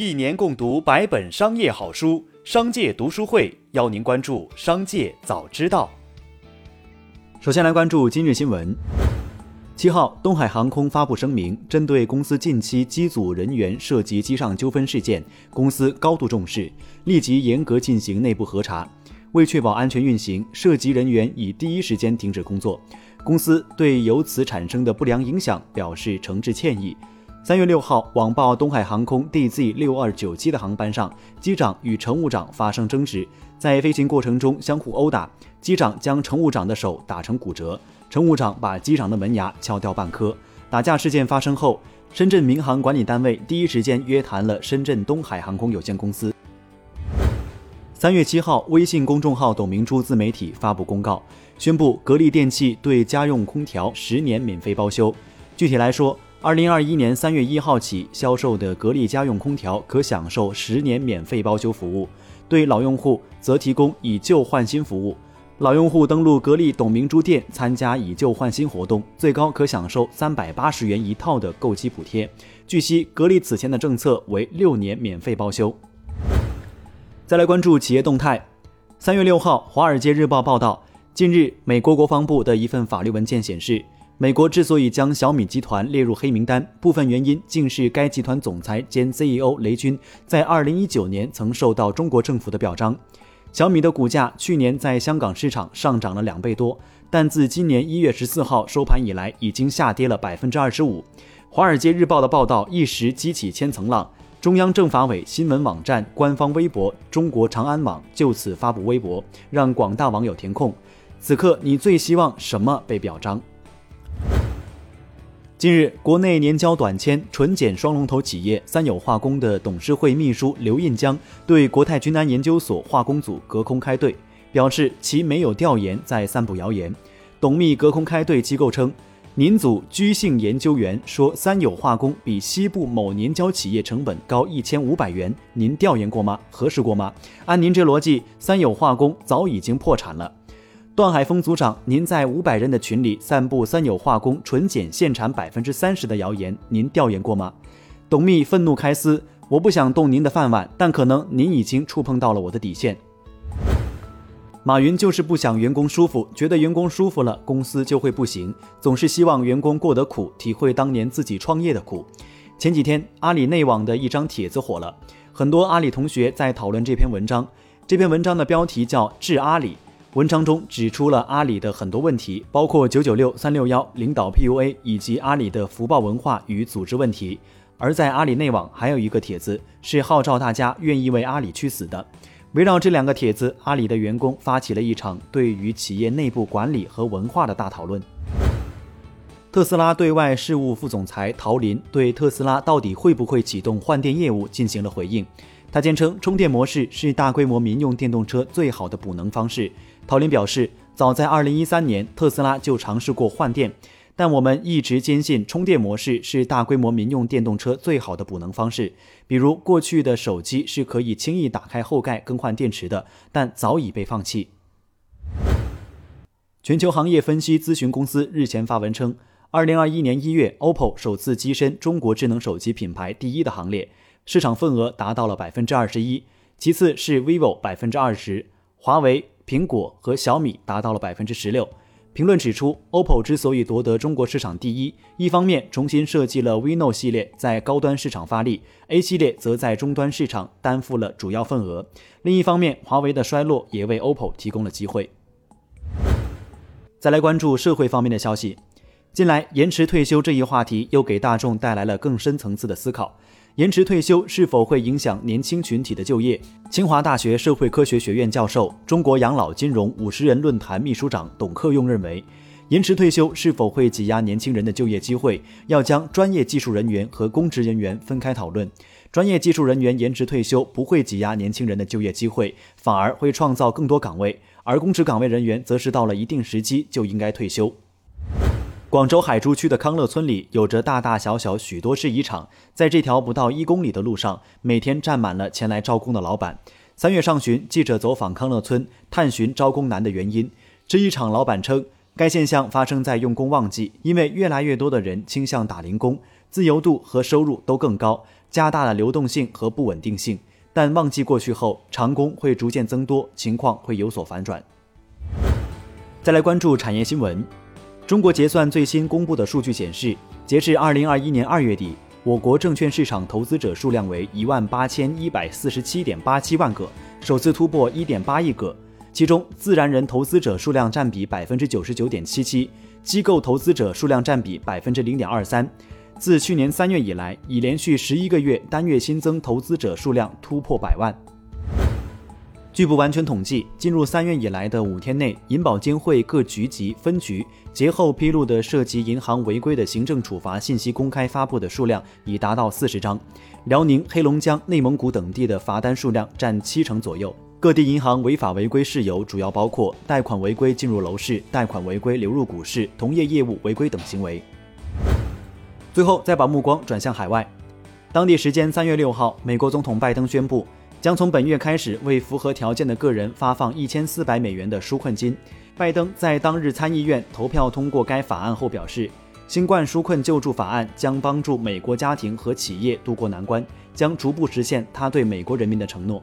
一年共读百本商业好书，商界读书会邀您关注商界早知道。首先来关注今日新闻。七号，东海航空发布声明，针对公司近期机组人员涉及机上纠纷事件，公司高度重视，立即严格进行内部核查。为确保安全运行，涉及人员已第一时间停止工作。公司对由此产生的不良影响表示诚挚歉意。三月六号，网曝东海航空 DZ 六二九七的航班上，机长与乘务长发生争执，在飞行过程中相互殴打，机长将乘务长的手打成骨折，乘务长把机长的门牙敲掉半颗。打架事件发生后，深圳民航管理单位第一时间约谈了深圳东海航空有限公司。三月七号，微信公众号“董明珠”自媒体发布公告，宣布格力电器对家用空调十年免费包修。具体来说，二零二一年三月一号起销售的格力家用空调可享受十年免费包修服务，对老用户则提供以旧换新服务。老用户登录格力董明珠店参加以旧换新活动，最高可享受三百八十元一套的购机补贴。据悉，格力此前的政策为六年免费包修。再来关注企业动态。三月六号，《华尔街日报》报道，近日，美国国防部的一份法律文件显示，美国之所以将小米集团列入黑名单，部分原因竟是该集团总裁兼 CEO 雷军在二零一九年曾受到中国政府的表彰。小米的股价去年在香港市场上涨了两倍多，但自今年一月十四号收盘以来，已经下跌了百分之二十五。《华尔街日报》的报道一时激起千层浪。中央政法委新闻网站官方微博“中国长安网”就此发布微博，让广大网友填空。此刻你最希望什么被表彰？近日，国内年交短纤纯碱双龙头企业三友化工的董事会秘书刘印江对国泰君安研究所化工组隔空开对，表示其没有调研，在散布谣言。董秘隔空开对机构称。您组居姓研究员说，三友化工比西部某年交企业成本高一千五百元，您调研过吗？核实过吗？按您这逻辑，三友化工早已经破产了。段海峰组长，您在五百人的群里散布三友化工纯碱限产百分之三十的谣言，您调研过吗？董秘愤怒开撕，我不想动您的饭碗，但可能您已经触碰到了我的底线。马云就是不想员工舒服，觉得员工舒服了，公司就会不行，总是希望员工过得苦，体会当年自己创业的苦。前几天，阿里内网的一张帖子火了，很多阿里同学在讨论这篇文章。这篇文章的标题叫《致阿里》，文章中指出了阿里的很多问题，包括九九六、三六幺、领导 PUA 以及阿里的福报文化与组织问题。而在阿里内网还有一个帖子，是号召大家愿意为阿里去死的。围绕这两个帖子，阿里的员工发起了一场对于企业内部管理和文化的大讨论。特斯拉对外事务副总裁陶林对特斯拉到底会不会启动换电业务进行了回应。他坚称，充电模式是大规模民用电动车最好的补能方式。陶林表示，早在2013年，特斯拉就尝试过换电。但我们一直坚信，充电模式是大规模民用电动车最好的补能方式。比如，过去的手机是可以轻易打开后盖更换电池的，但早已被放弃。全球行业分析咨询公司日前发文称，二零二一年一月，OPPO 首次跻身中国智能手机品牌第一的行列，市场份额达到了百分之二十一，其次是 vivo 百分之二十，华为、苹果和小米达到了百分之十六。评论指出，OPPO 之所以夺得中国市场第一，一方面重新设计了 Reno 系列在高端市场发力，A 系列则在终端市场担负了主要份额；另一方面，华为的衰落也为 OPPO 提供了机会。再来关注社会方面的消息，近来延迟退休这一话题又给大众带来了更深层次的思考。延迟退休是否会影响年轻群体的就业？清华大学社会科学学院教授、中国养老金融五十人论坛秘书长董克用认为，延迟退休是否会挤压年轻人的就业机会？要将专业技术人员和公职人员分开讨论。专业技术人员延迟退休不会挤压年轻人的就业机会，反而会创造更多岗位；而公职岗位人员则是到了一定时机就应该退休。广州海珠区的康乐村里有着大大小小许多制衣厂，在这条不到一公里的路上，每天站满了前来招工的老板。三月上旬，记者走访康乐村，探寻招工难的原因。制衣厂老板称，该现象发生在用工旺季，因为越来越多的人倾向打零工。自由度和收入都更高，加大了流动性和不稳定性。但旺季过去后，长工会逐渐增多，情况会有所反转。再来关注产业新闻，中国结算最新公布的数据显示，截至二零二一年二月底，我国证券市场投资者数量为一万八千一百四十七点八七万个，首次突破一点八亿个。其中，自然人投资者数量占比百分之九十九点七七，机构投资者数量占比百分之零点二三。自去年三月以来，已连续十一个月单月新增投资者数量突破百万。据不完全统计，进入三月以来的五天内，银保监会各局级分局节后披露的涉及银行违规的行政处罚信息公开发布的数量已达到四十张。辽宁、黑龙江、内蒙古等地的罚单数量占七成左右。各地银行违法违规事由主要包括贷款违规进入楼市、贷款违规流入股市、同业业务违规等行为。最后，再把目光转向海外。当地时间三月六号，美国总统拜登宣布，将从本月开始为符合条件的个人发放一千四百美元的纾困金。拜登在当日参议院投票通过该法案后表示，新冠纾困救助法案将帮助美国家庭和企业渡过难关，将逐步实现他对美国人民的承诺。